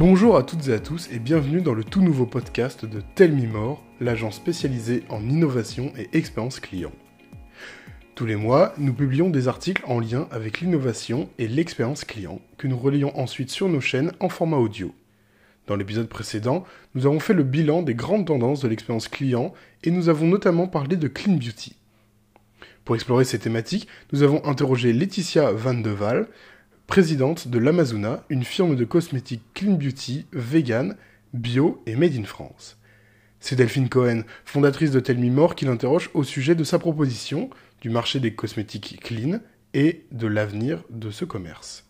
Bonjour à toutes et à tous et bienvenue dans le tout nouveau podcast de Tell Me More, l'agence spécialisée en innovation et expérience client. Tous les mois, nous publions des articles en lien avec l'innovation et l'expérience client que nous relayons ensuite sur nos chaînes en format audio. Dans l'épisode précédent, nous avons fait le bilan des grandes tendances de l'expérience client et nous avons notamment parlé de Clean Beauty. Pour explorer ces thématiques, nous avons interrogé Laetitia Van de Waal, présidente de l'Amazona, une firme de cosmétiques clean beauty, vegan, bio et made in France. C'est Delphine Cohen, fondatrice de Tell Me More, qui l'interroge au sujet de sa proposition, du marché des cosmétiques clean et de l'avenir de ce commerce.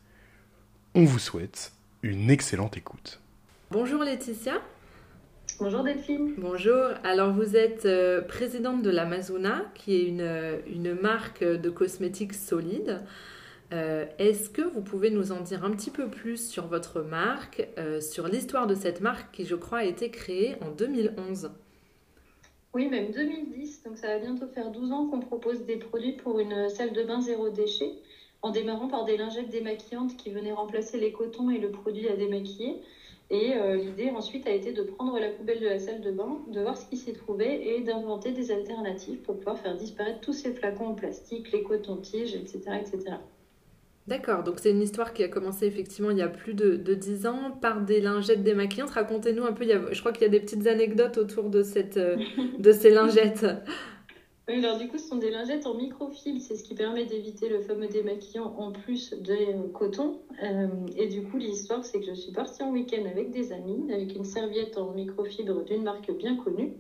On vous souhaite une excellente écoute. Bonjour Laetitia. Bonjour Delphine. Bonjour. Alors vous êtes euh, présidente de l'Amazona, qui est une, euh, une marque de cosmétiques solide. Euh, est-ce que vous pouvez nous en dire un petit peu plus sur votre marque, euh, sur l'histoire de cette marque qui, je crois, a été créée en 2011 Oui, même 2010. Donc ça va bientôt faire 12 ans qu'on propose des produits pour une salle de bain zéro déchet, en démarrant par des lingettes démaquillantes qui venaient remplacer les cotons et le produit à démaquiller. Et euh, l'idée ensuite a été de prendre la poubelle de la salle de bain, de voir ce qui s'y trouvait et d'inventer des alternatives pour pouvoir faire disparaître tous ces flacons en plastique, les cotons-tiges, etc., etc. D'accord, donc c'est une histoire qui a commencé effectivement il y a plus de, de 10 ans par des lingettes démaquillantes. Racontez-nous un peu, il y a, je crois qu'il y a des petites anecdotes autour de, cette, euh, de ces lingettes. Oui, alors du coup, ce sont des lingettes en microfibre, c'est ce qui permet d'éviter le fameux démaquillant en plus de euh, coton. Euh, et du coup, l'histoire, c'est que je suis partie en week-end avec des amis, avec une serviette en microfibre d'une marque bien connue.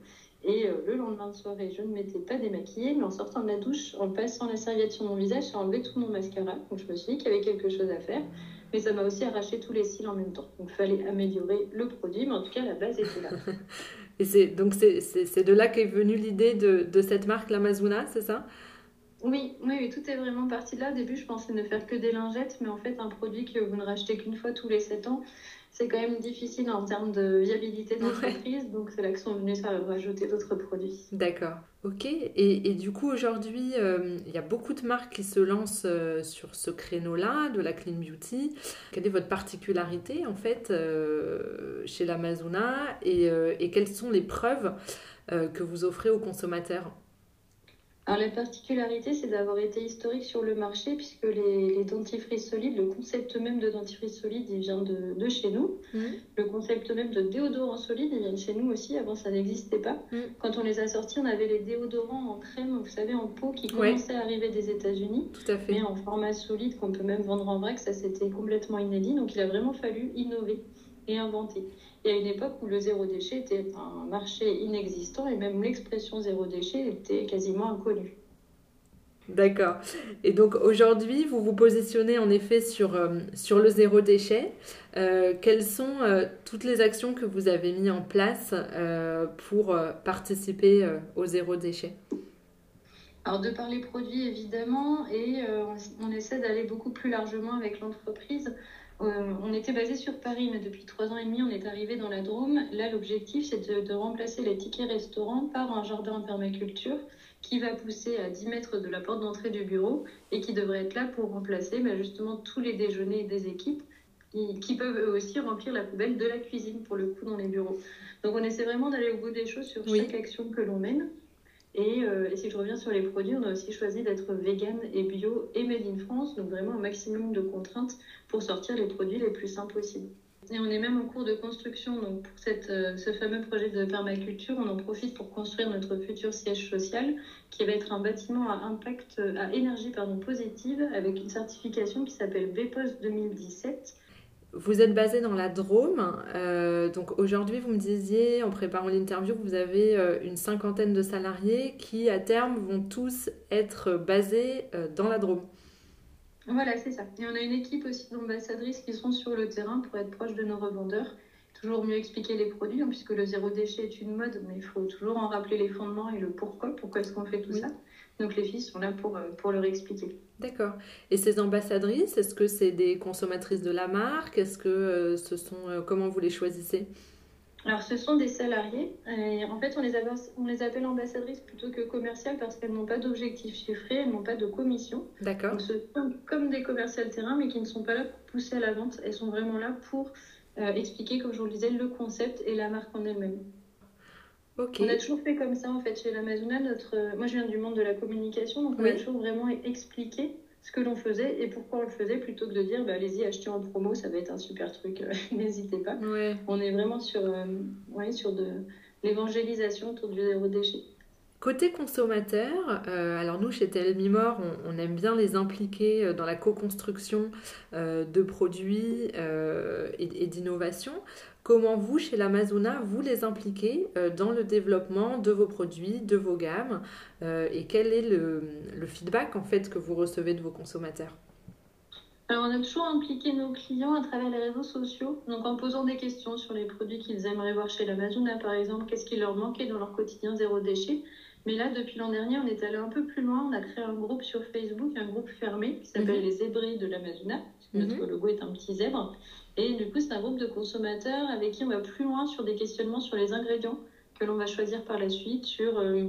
Et euh, le lendemain de soirée, je ne m'étais pas démaquillée, mais en sortant de la douche, en passant la serviette sur mon visage, j'ai enlevé tout mon mascara. Donc je me suis dit qu'il y avait quelque chose à faire. Mais ça m'a aussi arraché tous les cils en même temps. Donc il fallait améliorer le produit, mais en tout cas, la base était là. Et c'est donc c'est de là qu'est venue l'idée de, de, cette marque, l'Amazona, c'est ça? Oui, oui, oui, tout est vraiment parti de là. Au début, je pensais ne faire que des lingettes, mais en fait, un produit que vous ne rachetez qu'une fois tous les 7 ans, c'est quand même difficile en termes de viabilité d'entreprise. Ouais. Donc, c'est là que sont venus rajouter d'autres produits. D'accord. Ok. Et, et, du coup, aujourd'hui, euh, il y a beaucoup de marques qui se lancent euh, sur ce créneau-là, de la clean beauty. Quelle est votre particularité, en fait, euh, chez l'Amazona et, et, quelles sont les preuves que vous offrez aux consommateurs? Alors, la particularité, c'est d'avoir été historique sur le marché, puisque les, les, dentifrices solides, le concept même de dentifrice solide, il vient de, de chez nous. Mmh. Le concept même de déodorant solide, il vient de chez nous aussi. Avant, ça n'existait pas. Mmh. Quand on les a sortis, on avait les déodorants en crème, vous savez, en peau, qui commençaient ouais. à arriver des États-Unis. Tout à fait. Mais en format solide, qu'on peut même vendre en vrac, ça c'était complètement inédit. Donc, il a vraiment fallu innover et inventer. Il y a une époque où le zéro déchet était un marché inexistant et même l'expression zéro déchet était quasiment inconnue. D'accord. Et donc aujourd'hui, vous vous positionnez en effet sur, euh, sur le zéro déchet. Euh, quelles sont euh, toutes les actions que vous avez mises en place pour participer au zéro déchet? Alors de par les produits évidemment et on essaie d'aller beaucoup plus largement avec l'entreprise. Euh, on était basé sur Paris, mais depuis trois ans et demi, on est arrivé dans la Drôme. Là, l'objectif, c'est de, de, remplacer les tickets restaurants par un jardin en permaculture qui va pousser à 10 mètres de la porte d'entrée du bureau et qui devrait être là pour remplacer bah, justement tous les déjeuners des équipes qui, qui peuvent eux aussi remplir la poubelle de la cuisine pour le coup dans les bureaux. Donc on essaie vraiment d'aller au bout des choses sur oui. chaque action que l'on mène. Et, euh, et, si je reviens sur les produits, on a aussi choisi d'être vegan et bio et made in France, donc vraiment un maximum de contraintes pour sortir les produits les plus simples possibles. Et on est même en cours de construction, donc pour cette, euh, ce fameux projet de permaculture, on en profite pour construire notre futur siège social, qui va être un bâtiment à impact, à énergie pardon, positive, avec une certification qui s'appelle BPOS 2017 vous êtes basé dans la Drôme. Euh, donc aujourd'hui, vous me disiez, en préparant l'interview, que vous avez euh, une cinquantaine de salariés qui, à terme, vont tous être basés euh, dans la Drôme. Voilà, c'est ça. Et on a une équipe aussi d'ambassadrices qui sont sur le terrain pour être proches de nos revendeurs. Toujours mieux expliquer les produits, hein, puisque le zéro déchet est une mode, mais il faut toujours en rappeler les fondements et le pourquoi, pourquoi est-ce qu'on fait tout oui. ça. Donc les filles sont là pour, pour leur expliquer. D'accord. Et ces ambassadrices, est-ce que c'est des consommatrices de la marque? Est-ce que euh, ce sont euh, comment vous les choisissez? Alors, ce sont des salariés. Et en fait, on les, appelle, on les appelle ambassadrices plutôt que commerciales parce qu'elles n'ont pas d'objectif chiffré, elles n'ont pas de commission. D'accord. Donc, ce sont comme des commerciales terrain, mais qui ne sont pas là pour pousser à la vente. Elles sont vraiment là pour expliquer, comme je vous le disais, le concept et la marque en elle-même. On a toujours fait comme ça en fait chez l'Amazona. Notre... Moi je viens du monde de la communication, donc on a toujours vraiment expliqué ce que l'on faisait et pourquoi on le faisait plutôt que de dire bah, allez-y achetez en promo, ça va être un super truc, n'hésitez pas. On est vraiment sur, ouais, sur de l'évangélisation autour du zéro déchet. Côté consommateur, euh, alors nous chez Telmimor, on, on, aime bien les impliquer euh, dans la co-construction euh, de produits et, d'innovation. Comment vous, chez l'Amazona, vous les impliquez dans le développement de vos produits, de vos gammes et quel est le, le, feedback en fait que vous recevez de vos consommateurs? Alors, on a toujours impliqué nos clients à travers les réseaux sociaux, donc en posant des questions sur les produits qu'ils aimeraient voir chez l'Amazona, par exemple, qu'est-ce qui leur manquait dans leur quotidien zéro déchet? Mais là, depuis l'an dernier, on est allé un peu plus loin. On a créé un groupe sur Facebook, un groupe fermé qui s'appelle mhm. les Zébris de l'Amazona. Notre mhm. logo est un petit zèbre. Et du coup, c'est un groupe de consommateurs avec qui on va plus loin sur des questionnements sur les ingrédients que l'on va choisir par la suite, sur euh,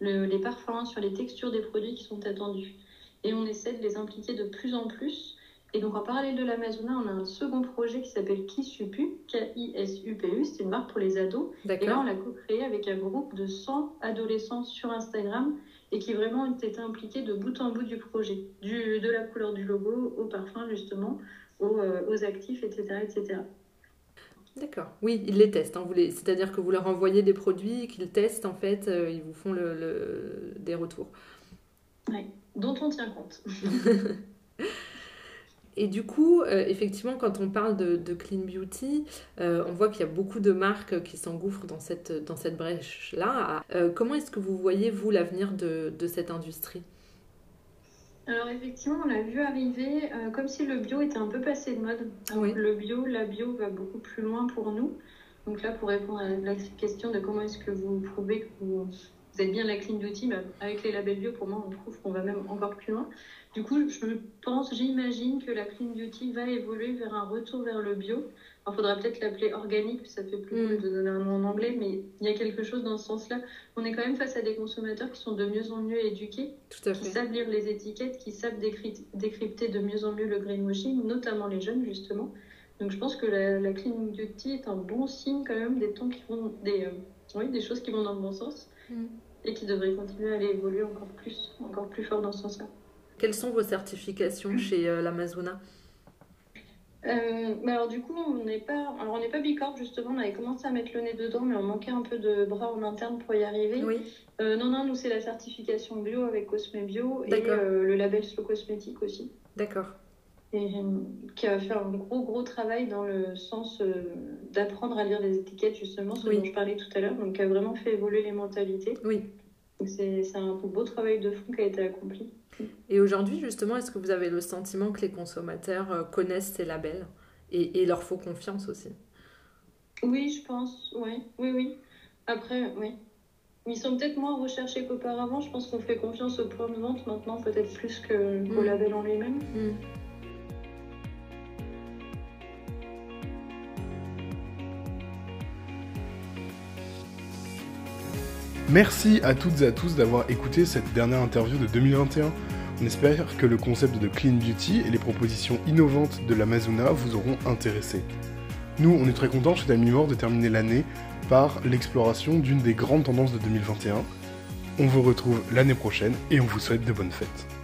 les parfums, sur les textures des produits qui sont attendus. Et on essaie de les impliquer de plus en plus et donc, en parallèle de l'Amazona, on a un second projet qui s'appelle Kisupu, K-I-S-U-P-U, c'est une marque pour les ados. Et là, on l'a co-créé avec un groupe de 100 adolescents sur Instagram et qui vraiment ont été impliqués de bout en bout du projet, du, de la couleur du logo au parfum, justement, aux, euh, aux actifs, etc. etc. D'accord. Oui, ils les testent. Hein. C'est-à-dire que vous leur envoyez des produits qu'ils testent, en fait, euh, ils vous font le, des retours. Oui, dont on tient compte. Et du coup, euh, effectivement, quand on parle de, clean beauty, euh, on voit qu'il y a beaucoup de marques qui s'engouffrent dans cette, dans cette brèche-là. Euh, comment est-ce que vous voyez, vous, l'avenir de, de, cette industrie? Alors effectivement, on l'a vu arriver comme si le bio était un peu passé de mode. Le bio, la bio va beaucoup plus loin pour nous. Donc là, pour répondre à la question de comment est-ce que vous prouvez que vous, vous êtes bien la clean beauty, bah, avec les labels bio, pour moi, on trouve qu'on va même encore plus loin. Du coup, je pense, j'imagine que la clean beauty va évoluer vers un retour vers le bio. Il faudra peut-être l'appeler organique, ça fait plus cool mm. de donner un nom en anglais, mais il y a quelque chose dans ce sens-là. On est quand même face à des consommateurs qui sont de mieux en mieux éduqués, qui savent lire les étiquettes, qui savent décrypter de mieux en mieux le greenwashing, notamment les jeunes justement. Donc je pense que la, clean beauty est un bon signe quand même des temps qui vont, des, euh, oui, des choses qui vont dans le bon sens mm. et qui devraient continuer à aller évoluer encore plus, encore plus fort dans ce sens-là. Quelles sont vos certifications chez euh, l'Amazona euh, alors du coup, on n'est pas, alors on n'est pas Bicorp justement. On avait commencé à mettre le nez dedans, mais on manquait un peu de bras en interne pour y arriver. Oui. Euh, non, non, nous c'est la certification bio avec Cosme Bio et le label Slow Cosmétique aussi. D'accord. Et qui a fait un gros gros travail dans le sens d'apprendre à lire des étiquettes justement, ce dont je parlais tout à l'heure. Donc qui a vraiment fait évoluer les mentalités. Oui. C'est un beau travail de fond qui a été accompli. Et aujourd'hui, justement, est-ce que vous avez le sentiment que les consommateurs euh, connaissent ces labels et, et leur font confiance aussi? Oui, je pense. Oui, oui, oui. Après, oui. Ils sont peut-être moins recherchés qu'auparavant. Je pense qu'on fait confiance au point de vente maintenant, peut-être plus qu'au mm. label en lui-même. Mm. Merci à toutes et à tous d'avoir écouté cette dernière interview de 2021. On espère que le concept de Clean Beauty et les propositions innovantes de l'Amazona vous auront intéressé. Nous, on est très contents chez Mort de terminer l'année par l'exploration d'une des grandes tendances de 2021. On vous retrouve l'année prochaine et on vous souhaite de bonnes fêtes.